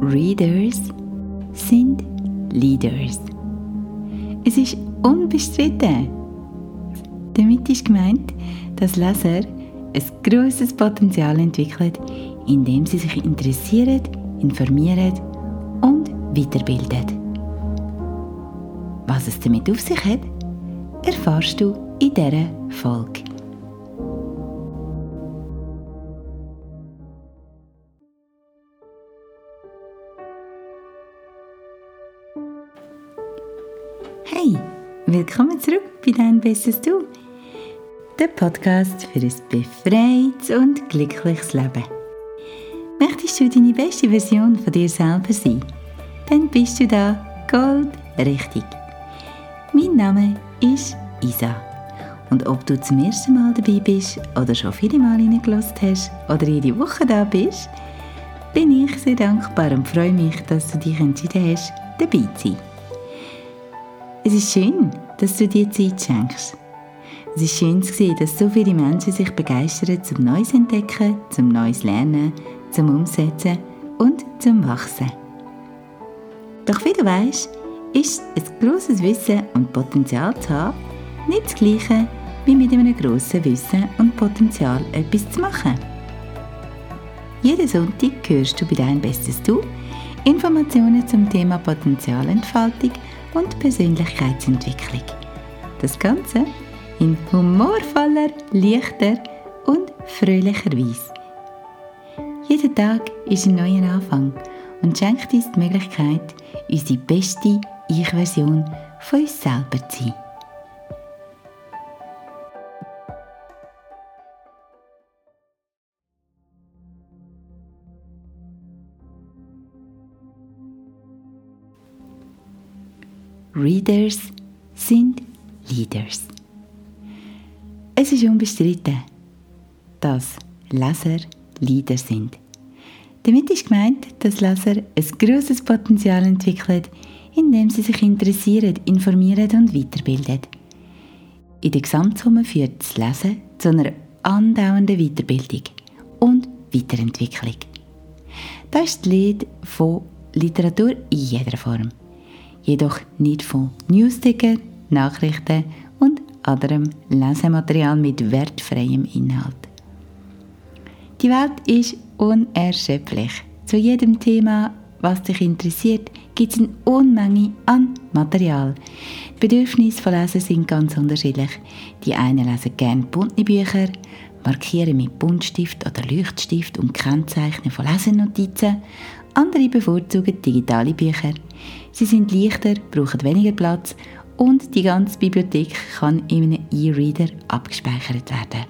Readers sind Leaders. Es ist unbestritten. Damit ist gemeint, dass Leser ein grosses Potenzial entwickeln, indem sie sich interessieren, informieren und weiterbilden. Was es damit auf sich hat, erfährst du in dieser Folge. Hey, willkommen zurück bei Dein Bestes Du, der Podcast für ein befreites und glückliches Leben. Möchtest du deine beste Version von dir selber sein? Dann bist du da goldrichtig. Mein Name ist Isa. Und ob du zum ersten Mal dabei bist oder schon viele Mal reingelassen hast oder jede Woche da bist, bin ich sehr dankbar und freue mich, dass du dich entschieden hast, dabei zu sein. Es ist schön, dass du dir Zeit schenkst. Es ist schön zu sehen, dass so viele Menschen sich begeistern zum Neues entdecken, zum Neues lernen, zum Umsetzen und zum Wachsen. Doch wie du weißt, ist ein grosses Wissen und Potenzial zu haben nicht das Gleiche wie mit einem grossen Wissen und Potenzial etwas zu machen. Jeden Sonntag hörst du bei Dein Bestes Du Informationen zum Thema Potenzialentfaltung und Persönlichkeitsentwicklung. Das Ganze in humorvoller, leichter und fröhlicher Weise. Jeder Tag ist ein neuer Anfang und schenkt uns die Möglichkeit, unsere beste Ich-Version von uns selber zu sein. Readers sind Leaders. Es ist unbestritten, dass Leser Leader sind. Damit ist gemeint, dass Leser ein grosses Potenzial entwickeln, indem sie sich interessieren, informieren und weiterbilden. In der Gesamtsumme führt das Lesen zu einer andauernden Weiterbildung und Weiterentwicklung. Das ist die Lied von Literatur in jeder Form jedoch nicht von Newsticker, Nachrichten und anderem Lesematerial mit wertfreiem Inhalt. Die Welt ist unerschöpflich. Zu jedem Thema, was dich interessiert, gibt es eine Unmenge an Material. Die Bedürfnisse von Lesen sind ganz unterschiedlich. Die einen lesen gerne bunte Bücher, markieren mit Buntstift oder Leuchtstift und kennzeichnen von Lesenotizen. Andere bevorzugen digitale Bücher. Sie sind leichter, brauchen weniger Platz und die ganze Bibliothek kann in einem E-Reader abgespeichert werden.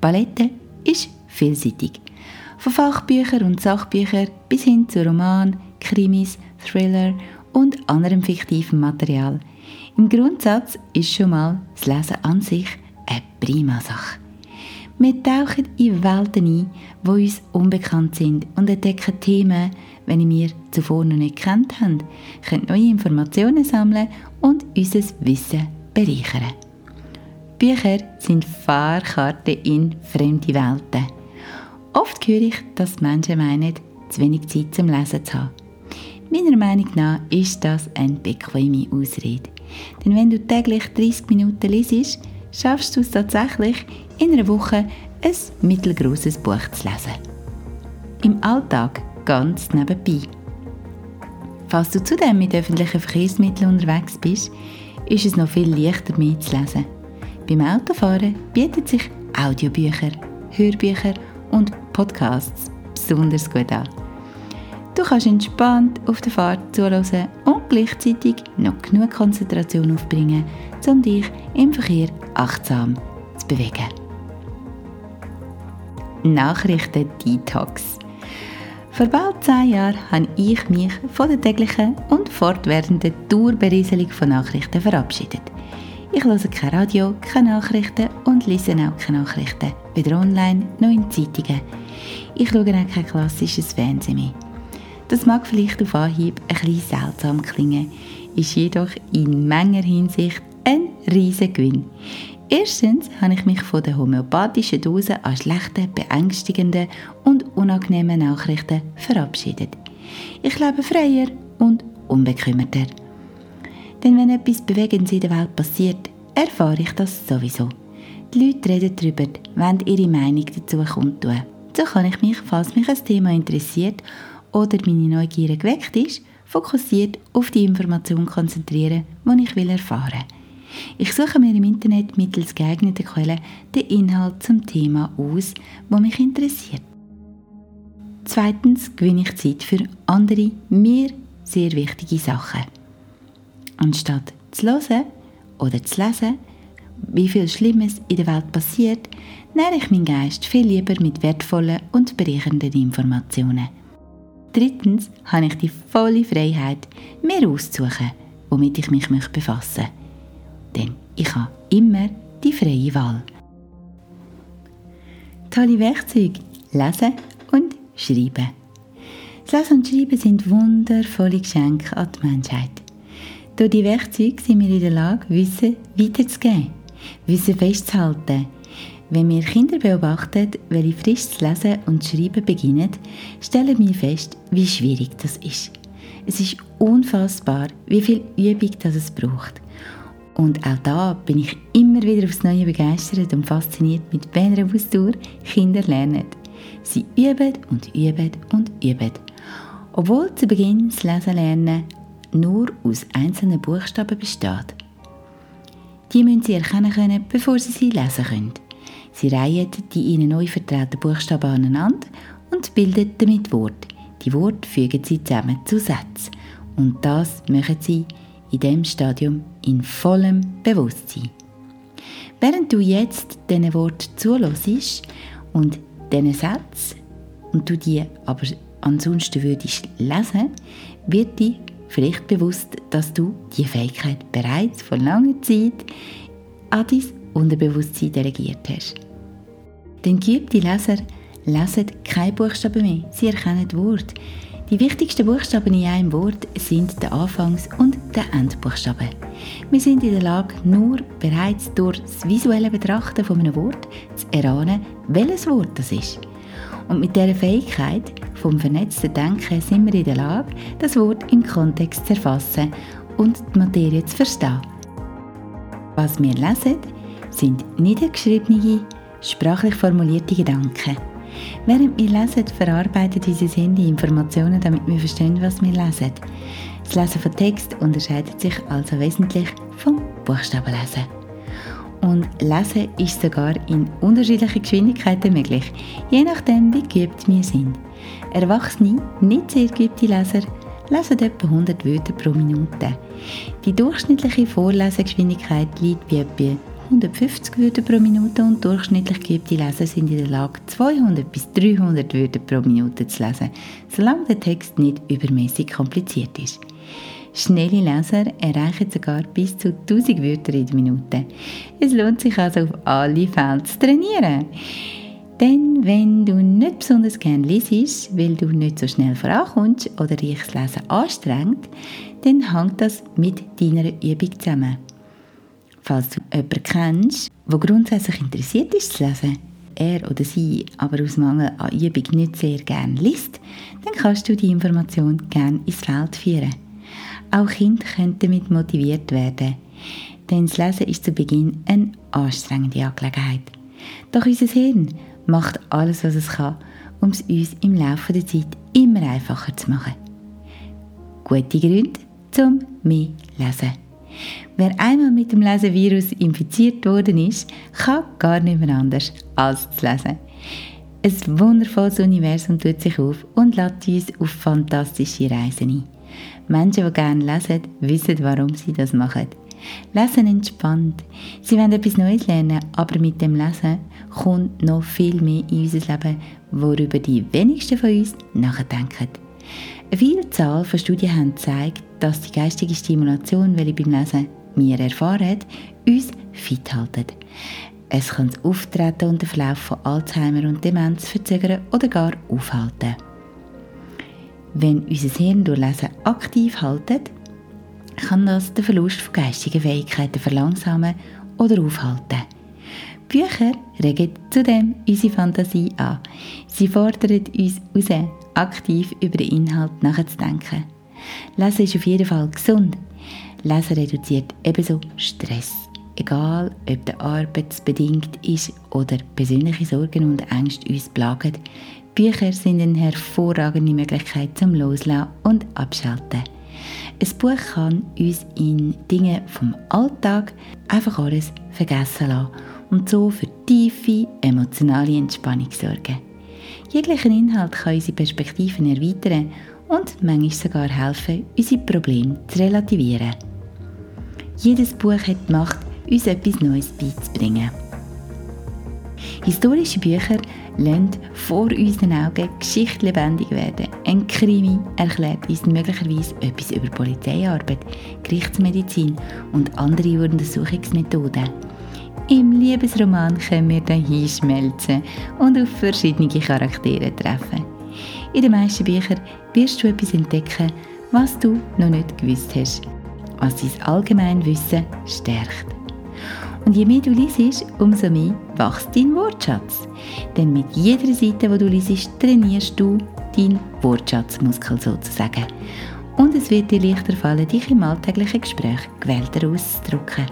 Palette ist vielseitig. Von Fachbüchern und Sachbüchern bis hin zu Romanen, Krimis, Thriller und anderem fiktivem Material. Im Grundsatz ist schon mal das Lesen an sich eine prima Sache. Wir tauchen in Welten ein, die uns unbekannt sind und entdecken Themen, wenn wir zuvor noch nicht kennt haben, können neue Informationen sammeln und unser Wissen bereichern. Bücher sind Fahrkarten in fremde Welten. Oft höre ich, dass Menschen meinen, zu wenig Zeit zum Lesen zu haben. Meiner Meinung nach ist das eine bequeme Ausrede. Denn wenn du täglich 30 Minuten liest, schaffst du es tatsächlich, in einer Woche ein mittelgroßes Buch zu lesen. Im Alltag ganz nebenbei. Falls du zudem mit öffentlichen Verkehrsmitteln unterwegs bist, ist es noch viel leichter mitzulesen. Beim Autofahren bieten sich Audiobücher, Hörbücher und Podcasts besonders gut an. Du kannst entspannt auf der Fahrt zuhören und gleichzeitig noch genug Konzentration aufbringen, um dich im Verkehr achtsam zu bewegen. Nachrichten-Detox. Vor bald zehn Jahren habe ich mich von der täglichen und fortwährenden Dauerberieselung von Nachrichten verabschiedet. Ich höre kein Radio, keine Nachrichten und lese auch keine Nachrichten, weder online noch in Zeitungen. Ich schaue auch kein klassisches Fernsehen mehr. Das mag vielleicht auf Anhieb ein bisschen seltsam klingen, ist jedoch in Menger Hinsicht ein riesiger Gewinn. Erstens habe ich mich von der homöopathischen Dose an schlechten, beängstigenden und unangenehmen Nachrichten verabschiedet. Ich lebe freier und unbekümmerter. Denn wenn etwas Bewegendes in der Welt passiert, erfahre ich das sowieso. Die Leute reden darüber, wollen ihre Meinung dazu kundtun. So kann ich mich, falls mich ein Thema interessiert oder meine Neugier geweckt ist, fokussiert auf die Information konzentrieren, die ich will erfahren Ich suche mir im Internet mittels geeigneter Quellen den Inhalt zum Thema aus, wo mich interessiert. Zweitens gewinne ich Zeit für andere, mir sehr wichtige Sachen. Anstatt zu hören oder zu lesen, wie viel Schlimmes in der Welt passiert, nähre ich meinen Geist viel lieber mit wertvollen und bereichernden Informationen. Drittens habe ich die volle Freiheit, mir auszusuchen, womit ich mich befassen möchte. Denn ich habe immer die freie Wahl. Tolle Werkzeuge. Lesen und Schreiben. Das Lesen und Schreiben sind wundervolle Geschenke an die Menschheit. Durch die Werkzeuge sind wir in der Lage, Wissen weiterzugeben, Wissen festzuhalten. Wenn wir Kinder beobachten, welche frisch zu lesen und zu schreiben beginnen, stellen wir fest, wie schwierig das ist. Es ist unfassbar, wie viel Übung das es braucht. Und auch da bin ich immer wieder aufs Neue begeistert und fasziniert, mit welcher Ausdauer Kinder lernen. Sie üben und üben und üben. Obwohl zu Beginn das Lesen lernen nur aus einzelnen Buchstaben besteht. Die müssen sie erkennen können, bevor sie sie lesen können. Sie reihen die ihnen neu vertrauten Buchstaben aneinander und bilden damit Worte. Die Worte fügen sie zusammen zu Sätzen. Und das machen sie in dem Stadium in vollem Bewusstsein. Während du jetzt diesen Wort zulässt und diesen Sätzen und du die aber ansonsten würdest lesen, wird dir vielleicht bewusst, dass du die Fähigkeit bereits vor langer Zeit an dein Unterbewusstsein delegiert hast. Denn geübte Leser lesen keine Buchstaben mehr, sie erkennen Wort. Die wichtigsten Buchstaben in einem Wort sind der Anfangs- und der Endbuchstaben. Wir sind in der Lage, nur bereits durch das visuelle Betrachten von einem Wort zu erahnen, welches Wort das ist. Und mit dieser Fähigkeit vom vernetzten Denken sind wir in der Lage, das Wort im Kontext zu erfassen und die Materie zu verstehen. Was wir lesen, sind niedergeschriebene, sprachlich formulierte Gedanken. Während wir lesen, verarbeitet unser Sinn die Informationen, damit wir verstehen, was wir lesen. Das Lesen von Text unterscheidet sich also wesentlich vom Buchstabenlesen. Und Lesen ist sogar in unterschiedlichen Geschwindigkeiten möglich, je nachdem, wie geübt wir sind. Erwachsene, nicht sehr geübte Leser lesen etwa 100 Wörter pro Minute. Die durchschnittliche Vorlesegeschwindigkeit liegt bei etwa 150 Wörter pro Minute und durchschnittlich geübte Leser sind in der Lage, 200 bis 300 Wörter pro Minute zu lesen, solange der Text nicht übermäßig kompliziert ist. Schnelle Leser erreichen sogar bis zu 1000 Wörter in der Minute. Es lohnt sich also auf alle Fälle zu trainieren. Denn wenn du nicht besonders gerne liest, weil du nicht so schnell vorankommst oder dich das Lesen anstrengt, dann hängt das mit deiner Übung zusammen. Falls du jemanden kennst, der grundsätzlich interessiert ist zu lesen, er oder sie aber aus Mangel an Übung nicht sehr gerne liest, dann kannst du die Information gerne ins Feld führen. Auch Kinder können damit motiviert werden, denn das Lesen ist zu Beginn eine anstrengende Angelegenheit. Doch unser Hirn macht alles, was es kann, um es uns im Laufe der Zeit immer einfacher zu machen. Gute Gründe zum mehr Lesen. Wer einmal mit dem Lesevirus infiziert worden ist, kann gar nicht mehr anders als zu lesen. Ein wundervolles Universum tut sich auf und lädt uns auf fantastische Reisen ein. Menschen, die gerne lesen, wissen, warum sie das machen. Lesen entspannt. Sie wollen etwas Neues lernen, aber mit dem Lesen kommt noch viel mehr in unser Leben, worüber die wenigsten von uns nachdenken. Eine Vielzahl von Studien haben gezeigt, dass die geistige Stimulation, welche beim Lesen wir erfahren, uns fit halten. Es kann das Auftreten und den Verlauf von Alzheimer und Demenz verzögern oder gar aufhalten. Wenn unser Hirn durch Lesen aktiv haltet, kann das den Verlust von geistigen Fähigkeiten verlangsamen oder aufhalten. Bücher regen zudem unsere Fantasie an. Sie fordern uns raus aktiv über den Inhalt nachzudenken. Lesen ist auf jeden Fall gesund. Lesen reduziert ebenso Stress. Egal, ob der arbeitsbedingt ist oder persönliche Sorgen und Ängste uns plagen, Bücher sind eine hervorragende Möglichkeit zum Loslassen und Abschalten. Ein Buch kann uns in Dingen vom Alltag einfach alles vergessen lassen und so für tiefe emotionale Entspannung sorgen. Jeglicher Inhalt kann unsere Perspektiven erweitern und manchmal sogar helfen, unsere Probleme zu relativieren. Jedes Buch hat die Macht, uns etwas Neues beizubringen. Historische Bücher lassen vor unseren Augen Geschichte lebendig werden. Ein Krimi erklärt uns möglicherweise etwas über Polizeiarbeit, Gerichtsmedizin und andere Untersuchungsmethoden. Im Liebesroman können wir dann hinschmelzen und auf verschiedene Charaktere treffen. In den meisten Büchern wirst du etwas entdecken, was du noch nicht gewusst hast, was dein Allgemeinwissen stärkt. Und je mehr du liest, umso mehr wächst dein Wortschatz. Denn mit jeder Seite, die du liest, trainierst du deinen Wortschatzmuskel sozusagen. Und es wird dir leichter fallen, dich im alltäglichen Gespräch gewählter auszudrücken.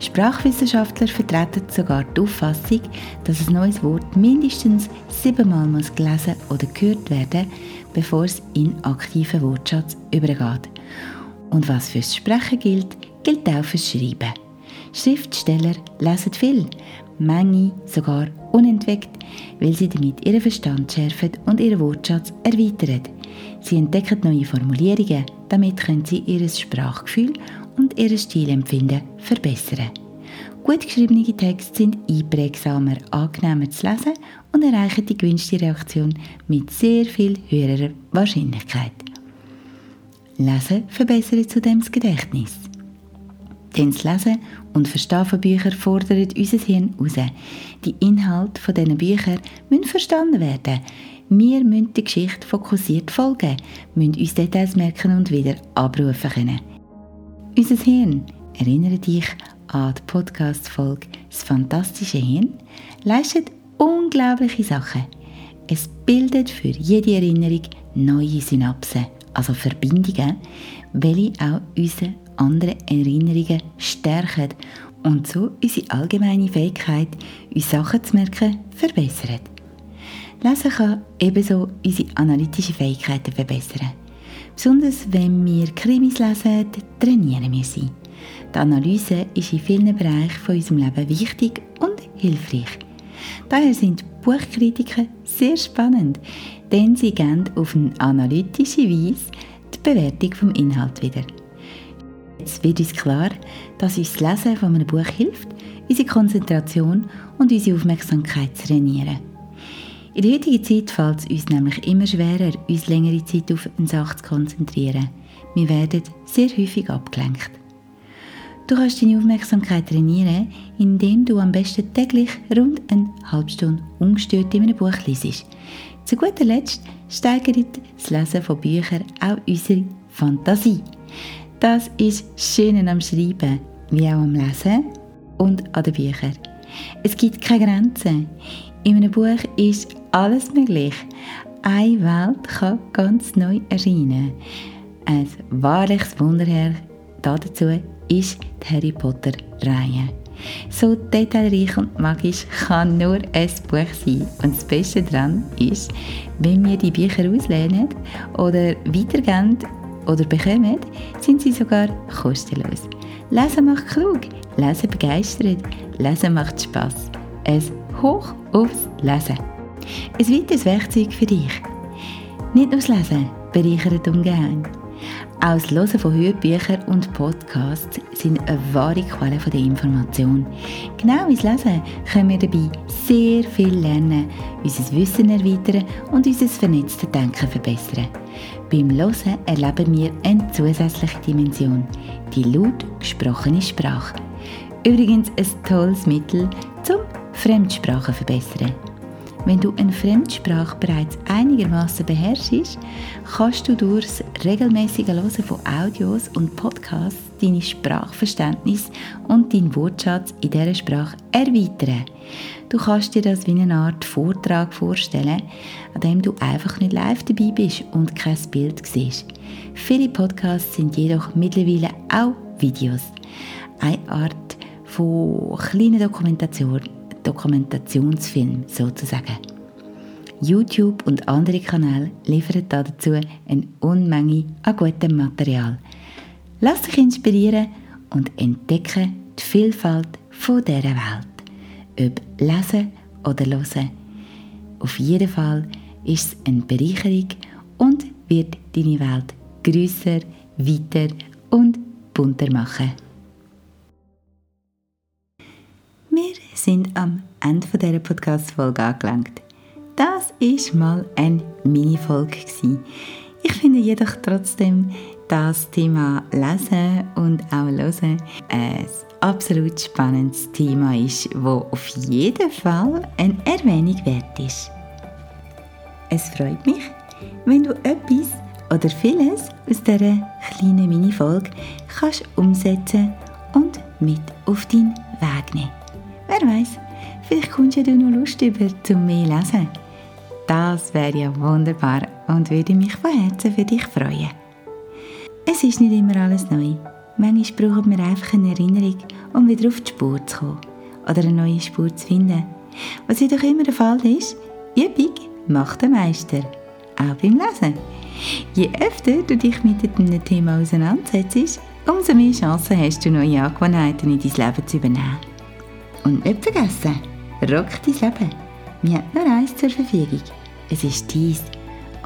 Sprachwissenschaftler vertreten sogar die Auffassung, dass ein neues Wort mindestens siebenmal muss gelesen oder gehört werden bevor es in aktiven Wortschatz übergeht. Und was fürs Sprechen gilt, gilt auch fürs Schreiben. Schriftsteller lesen viel, manche sogar unentwegt, weil sie damit ihren Verstand schärfen und ihren Wortschatz erweitern. Sie entdecken neue Formulierungen, damit können sie ihr Sprachgefühl und ihr Stilempfinden verbessern. Gut geschriebene Texte sind einprägsamer, angenehmer zu lesen und erreichen die gewünschte Reaktion mit sehr viel höherer Wahrscheinlichkeit. Lesen verbessert zudem das Gedächtnis. Denn das Lesen und Verstehen von Büchern fordert unser Hirn heraus. Die Inhalte dieser Bücher müssen verstanden werden. Wir müssen der Geschichte fokussiert folgen, müssen uns Details merken und wieder abrufen können. Unser Hirn, erinnere dich an die Podcast-Folge «Das fantastische Hirn», leistet unglaubliche Sachen. Es bildet für jede Erinnerung neue Synapsen, also Verbindungen, welche auch unsere andere Erinnerungen stärken und so unsere allgemeine Fähigkeit, uns Sachen zu merken, verbessern. Lesen kann ebenso unsere analytischen Fähigkeiten verbessern. Besonders wenn wir Krimis lesen, trainieren wir sie. Die Analyse ist in vielen Bereichen von unserem Leben wichtig und hilfreich. Daher sind Buchkritiken sehr spannend, denn sie geben auf eine analytische Weise die Bewertung vom Inhalt wieder. Jetzt wird uns klar, dass uns das Lesen von einem Buch hilft, unsere Konzentration und unsere Aufmerksamkeit zu trainieren. In der heutigen Zeit fällt es uns nämlich immer schwerer, uns längere Zeit auf eine Sache zu konzentrieren. Wir werden sehr häufig abgelenkt. Du kannst deine Aufmerksamkeit trainieren, indem du am besten täglich rund eine halbe Stunde ungestört in einem Buch liest. Zu guter Letzt steigert das Lesen von Büchern auch unsere Fantasie. Das ist das Schöne am Schreiben, wie auch am Lesen und an den Büchern. Es gibt keine Grenzen. In einem Buch ist alles möglich. Eine Welt kann ganz neu erscheinen. Ein wahrliches Wunder dazu ist die Harry Potter-Reihe. So detailreich und magisch kann nur ein Buch sein. Und das Beste daran ist, wenn wir die Bücher auslehnen oder weitergeben oder bekommen, sind sie sogar kostenlos. Lesen macht klug, Lesen begeistert, Lesen macht Spaß. Es hoch aufs Lesen. Ein weiteres Werkzeug für dich. Nicht nur das Lesen bereichert umgehen. Auch das Hören von Hörbüchern und Podcasts sind eine wahre Quelle der Information. Genau wie das Lesen können wir dabei sehr viel lernen, unser Wissen erweitern und unser vernetztes Denken verbessern. Beim Hören erleben wir eine zusätzliche Dimension, die laut gesprochene Sprache. Übrigens ein tolles Mittel zum Fremdsprachen verbessern. Wenn du eine Fremdsprache bereits einigermaßen beherrschst, kannst du durch das regelmäßige Hören von Audios und Podcasts deine Sprachverständnis und deinen Wortschatz in dieser Sprache erweitern. Du kannst dir das wie eine Art Vortrag vorstellen, an dem du einfach nicht live dabei bist und kein Bild siehst. Viele Podcasts sind jedoch mittlerweile auch Videos. Eine Art von kleinen Dokumentation, Dokumentationsfilm sozusagen. YouTube und andere Kanäle liefern dazu eine Unmenge an gutem Material. Lass dich inspirieren und entdecke die Vielfalt von dieser Welt. Ob lesen oder hören. Auf jeden Fall ist es eine Bereicherung und wird deine Welt grösser, weiter und bunter machen. Sind am Ende dieser Podcast-Folge angelangt. Das war mal eine Mini-Folge. Ich finde jedoch trotzdem, das Thema Lesen und auch Hören ein absolut spannendes Thema ist, wo auf jeden Fall eine Erwähnung wert ist. Es freut mich, wenn du etwas oder vieles aus dieser kleinen Mini-Folge kannst umsetzen und mit auf deinen Weg nehmen. Wer weiß, vielleicht kommst du noch Lust über zum mehr lesen. Das wäre ja wunderbar und würde mich von Herzen für dich freuen. Es ist nicht immer alles neu. Manchmal brauchen wir einfach eine Erinnerung, um wieder auf die Spur zu kommen oder eine neue Spur zu finden. Was jedoch immer der Fall ist, Übung macht den Meister. Auch beim Lesen. Je öfter du dich mit einem Thema auseinandersetzt, umso mehr Chancen hast du, neue Angewohnheiten in dein Leben zu übernehmen. Und nicht vergessen, rock dein Leben. Wir haben nur eins zur Verfügung. Es ist dies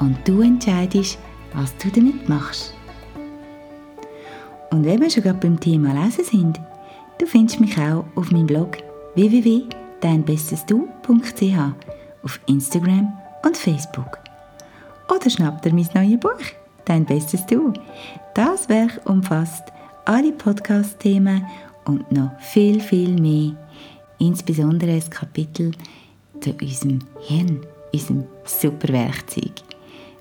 und du entscheidest, was du damit machst. Und wenn wir schon gerade beim Thema Lesen sind, du findest mich auch auf meinem Blog www.deinbestesdu.ch auf Instagram und Facebook. Oder schnapp dir mein neues Buch, Dein Bestes Du. Das Werk umfasst alle Podcast-Themen und noch viel, viel mehr. Insbesondere das Kapitel zu unserem Hirn, unserem super Werkzeug,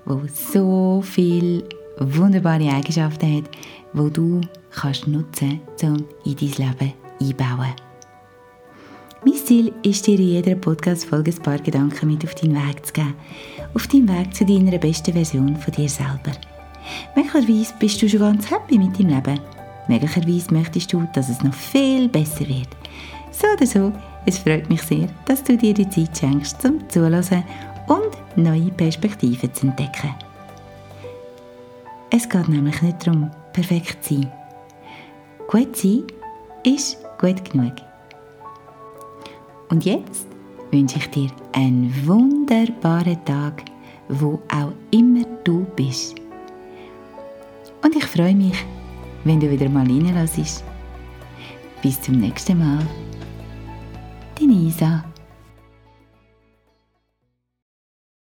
wo so viele wunderbare Eigenschaften hat, wo du kannst nutzen, um in dein Leben einbauen. Mein Ziel ist dir in jeder Podcast-Folge ein paar Gedanken mit auf deinen Weg zu geben, auf deinem Weg zu deiner besten Version von dir selber. Möglicherweise bist du schon ganz happy mit deinem Leben. Möglicherweise möchtest du, dass es noch viel besser wird. So oder so, es freut mich sehr, dass du dir die Zeit schenkst, zum Zuhören und neue Perspektiven zu entdecken. Es geht nämlich nicht darum, perfekt zu sein. Gut sein ist gut genug. Und jetzt wünsche ich dir einen wunderbaren Tag, wo auch immer du bist. Und ich freue mich, wenn du wieder mal reinlässt. Bis zum nächsten Mal. Deine Isa.